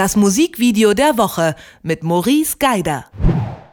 das Musikvideo der Woche mit Maurice Geider.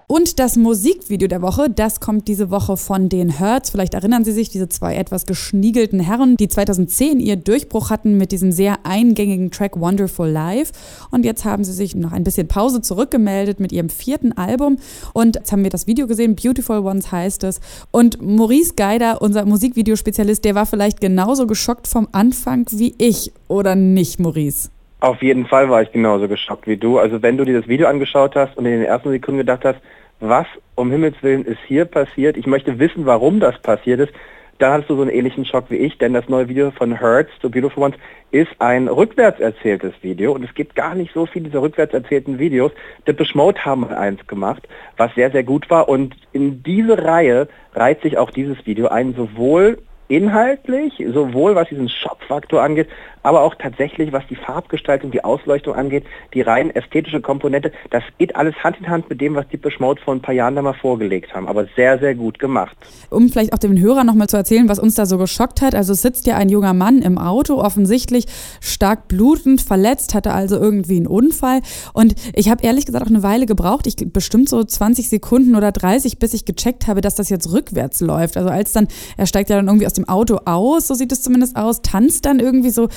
Und das Musikvideo der Woche, das kommt diese Woche von den Hurts. Vielleicht erinnern Sie sich, diese zwei etwas geschniegelten Herren, die 2010 ihr Durchbruch hatten mit diesem sehr eingängigen Track Wonderful Life. Und jetzt haben sie sich nach ein bisschen Pause zurückgemeldet mit ihrem vierten Album. Und jetzt haben wir das Video gesehen, Beautiful Ones heißt es. Und Maurice Geider, unser Musikvideospezialist, der war vielleicht genauso geschockt vom Anfang wie ich, oder nicht, Maurice? Auf jeden Fall war ich genauso geschockt wie du. Also wenn du dir das Video angeschaut hast und in den ersten Sekunden gedacht hast, was um Himmels Willen ist hier passiert, ich möchte wissen, warum das passiert ist, dann hattest du so einen ähnlichen Schock wie ich, denn das neue Video von Hertz, The Beautiful Ones, ist ein rückwärts erzähltes Video und es gibt gar nicht so viele dieser rückwärts erzählten Videos. Depeche Mode haben eins gemacht, was sehr, sehr gut war und in diese Reihe reiht sich auch dieses Video ein, sowohl inhaltlich, sowohl was diesen Schockfaktor angeht, aber auch tatsächlich, was die Farbgestaltung, die Ausleuchtung angeht, die rein ästhetische Komponente, das geht alles Hand in Hand mit dem, was die Mode vor ein paar Jahren da mal vorgelegt haben, aber sehr, sehr gut gemacht. Um vielleicht auch den Hörern nochmal zu erzählen, was uns da so geschockt hat, also sitzt ja ein junger Mann im Auto, offensichtlich stark blutend, verletzt, hatte also irgendwie einen Unfall und ich habe ehrlich gesagt auch eine Weile gebraucht, ich bestimmt so 20 Sekunden oder 30, bis ich gecheckt habe, dass das jetzt rückwärts läuft. Also als dann, er steigt ja dann irgendwie aus dem Auto aus, so sieht es zumindest aus, tanzt dann irgendwie so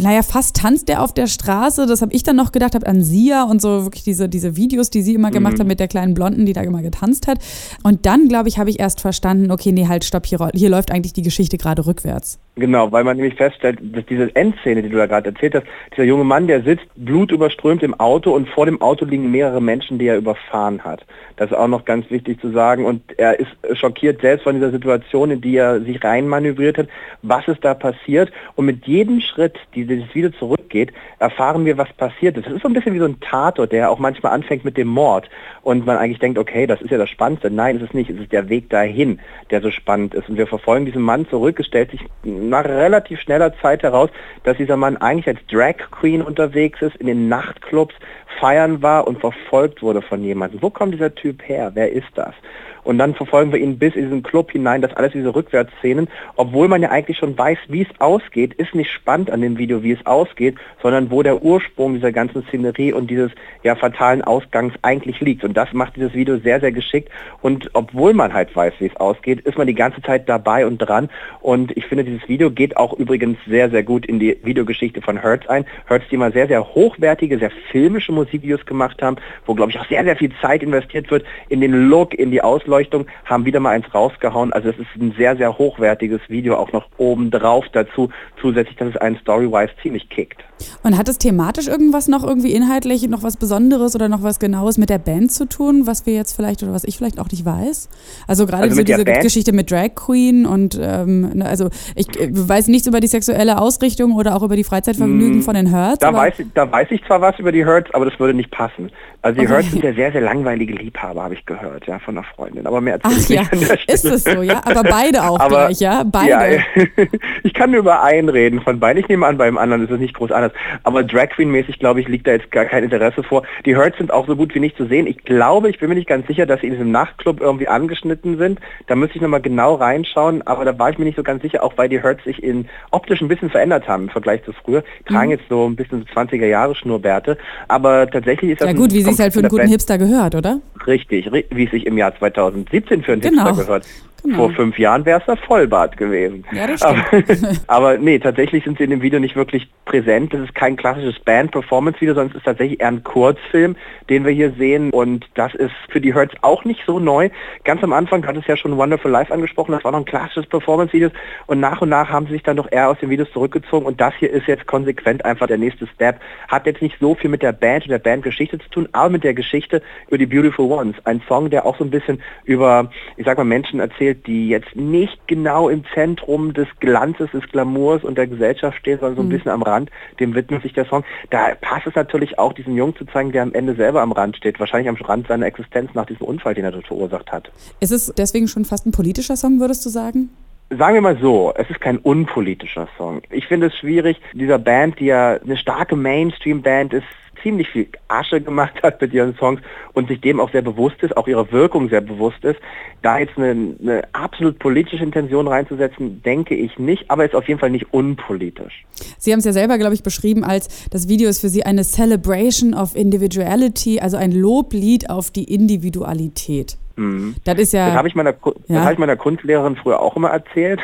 naja, fast tanzt der auf der Straße. Das habe ich dann noch gedacht, habe an Sia und so wirklich diese, diese Videos, die sie immer gemacht mhm. hat mit der kleinen Blonden, die da immer getanzt hat. Und dann, glaube ich, habe ich erst verstanden, okay, nee, halt, stopp, hier, hier läuft eigentlich die Geschichte gerade rückwärts. Genau, weil man nämlich feststellt, dass diese Endszene, die du da gerade erzählt hast, dieser junge Mann, der sitzt blutüberströmt im Auto und vor dem Auto liegen mehrere Menschen, die er überfahren hat. Das ist auch noch ganz wichtig zu sagen. Und er ist schockiert selbst von dieser Situation, in die er sich reinmanövriert hat, was ist da passiert. Und mit jedem Schritt, die dieses Video zurückgeht, erfahren wir, was passiert ist. Es ist so ein bisschen wie so ein Tatort, der auch manchmal anfängt mit dem Mord und man eigentlich denkt, okay, das ist ja das Spannendste. Nein, es ist nicht. Es ist der Weg dahin, der so spannend ist. Und wir verfolgen diesen Mann zurück. Es stellt sich nach relativ schneller Zeit heraus, dass dieser Mann eigentlich als Drag Queen unterwegs ist, in den Nachtclubs feiern war und verfolgt wurde von jemandem. Wo kommt dieser Typ her? Wer ist das? Und dann verfolgen wir ihn bis in diesen Club hinein, das alles diese Rückwärtsszenen, obwohl man ja eigentlich schon weiß, wie es ausgeht, ist nicht spannend an dem Video, wie es ausgeht, sondern wo der Ursprung dieser ganzen Szenerie und dieses ja fatalen Ausgangs eigentlich liegt. Und das macht dieses Video sehr, sehr geschickt. Und obwohl man halt weiß, wie es ausgeht, ist man die ganze Zeit dabei und dran. Und ich finde, dieses Video geht auch übrigens sehr, sehr gut in die Videogeschichte von Hertz ein. Hertz, die mal sehr, sehr hochwertige, sehr filmische Musikvideos gemacht haben, wo, glaube ich, auch sehr, sehr viel Zeit investiert wird in den Look, in die Ausleuchtung haben wieder mal eins rausgehauen. Also es ist ein sehr, sehr hochwertiges Video, auch noch oben drauf dazu, zusätzlich, dass es einen Story-wise ziemlich kickt. Und hat es thematisch irgendwas noch irgendwie inhaltlich, noch was Besonderes oder noch was Genaues mit der Band zu tun, was wir jetzt vielleicht oder was ich vielleicht auch nicht weiß? Also gerade also so diese Band? Geschichte mit Drag Queen und ähm, ne, also ich äh, weiß nichts über die sexuelle Ausrichtung oder auch über die Freizeitvergnügen mm, von den Hertz. Da weiß, ich, da weiß ich zwar was über die Hertz, aber das würde nicht passen. Also die okay. Sind ja sehr, sehr langweilige Liebhaber, habe ich gehört, ja, von einer Freundin. Aber mehr Ach ja, ist es so, ja? Aber beide auch aber, gleich, ja? Beide. Ja, ich kann nur über einen reden von beiden. Ich nehme an, beim anderen ist es nicht groß anders. Aber Drag Queen-mäßig, glaube ich, liegt da jetzt gar kein Interesse vor. Die Hurts sind auch so gut wie nicht zu sehen. Ich glaube, ich bin mir nicht ganz sicher, dass sie in diesem Nachtclub irgendwie angeschnitten sind. Da müsste ich nochmal genau reinschauen, aber da war ich mir nicht so ganz sicher, auch weil die Hurts sich in optisch ein bisschen verändert haben im Vergleich zu früher. Tragen mhm. jetzt so ein bisschen so 20er Jahre Schnurrbärte. Aber tatsächlich ist das. Ja gut, wie sich halt für einen guten Band. Hipster gehört, oder? Richtig, wie es sich im Jahr 2017 für einen genau. Hipster gehört. Genau. Vor fünf Jahren wäre es der Vollbart gewesen. Ja, das stimmt. Aber, aber, nee, tatsächlich sind sie in dem Video nicht wirklich präsent. Das ist kein klassisches Band-Performance-Video, sondern es ist tatsächlich eher ein Kurzfilm, den wir hier sehen. Und das ist für die Hertz auch nicht so neu. Ganz am Anfang hat es ja schon Wonderful Life angesprochen, das war noch ein klassisches Performance-Video. Und nach und nach haben sie sich dann doch eher aus den Videos zurückgezogen. Und das hier ist jetzt konsequent einfach der nächste Step. Hat jetzt nicht so viel mit der Band und der Bandgeschichte zu tun, aber mit der Geschichte über die Beautiful Ones. Ein Song, der auch so ein bisschen über, ich sag mal, Menschen erzählt, erzählt, die jetzt nicht genau im Zentrum des Glanzes, des Glamours und der Gesellschaft stehen, sondern so ein mhm. bisschen am Rand, dem widmet sich der Song. Da passt es natürlich auch, diesen Jungen zu zeigen, der am Ende selber am Rand steht, wahrscheinlich am Rand seiner Existenz nach diesem Unfall, den er dort verursacht hat. Ist es deswegen schon fast ein politischer Song, würdest du sagen? Sagen wir mal so, es ist kein unpolitischer Song. Ich finde es schwierig, dieser Band, die ja eine starke Mainstream-Band ist, ziemlich viel Asche gemacht hat mit ihren Songs und sich dem auch sehr bewusst ist, auch ihrer Wirkung sehr bewusst ist. Da jetzt eine, eine absolut politische Intention reinzusetzen, denke ich nicht, aber ist auf jeden Fall nicht unpolitisch. Sie haben es ja selber, glaube ich, beschrieben als, das Video ist für Sie eine Celebration of Individuality, also ein Loblied auf die Individualität. Mhm. Das ist ja. Das habe ich, meiner, ja? hab ich meiner Kunstlehrerin früher auch immer erzählt.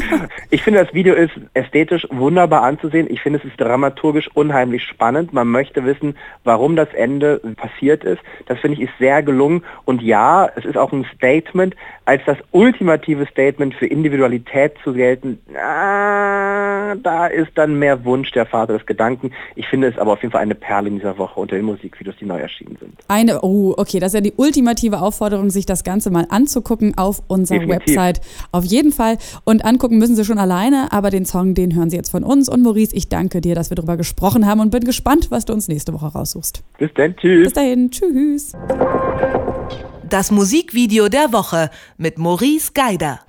ich finde, das Video ist ästhetisch wunderbar anzusehen. Ich finde, es ist dramaturgisch unheimlich spannend. Man möchte wissen, warum das Ende passiert ist. Das finde ich ist sehr gelungen. Und ja, es ist auch ein Statement, als das ultimative Statement für Individualität zu gelten. Ah, da ist dann mehr Wunsch der Vater des Gedanken. Ich finde es aber auf jeden Fall eine Perle in dieser Woche unter den Musikvideos, die neu erschienen sind. Eine, oh, okay, das ist ja die ultimative Aufforderung sich das Ganze mal anzugucken auf unserer Definitiv. Website. Auf jeden Fall. Und angucken müssen Sie schon alleine, aber den Song, den hören Sie jetzt von uns. Und Maurice, ich danke dir, dass wir darüber gesprochen haben und bin gespannt, was du uns nächste Woche raussuchst. Bis dann, tschüss. Bis dahin, tschüss. Das Musikvideo der Woche mit Maurice Geider.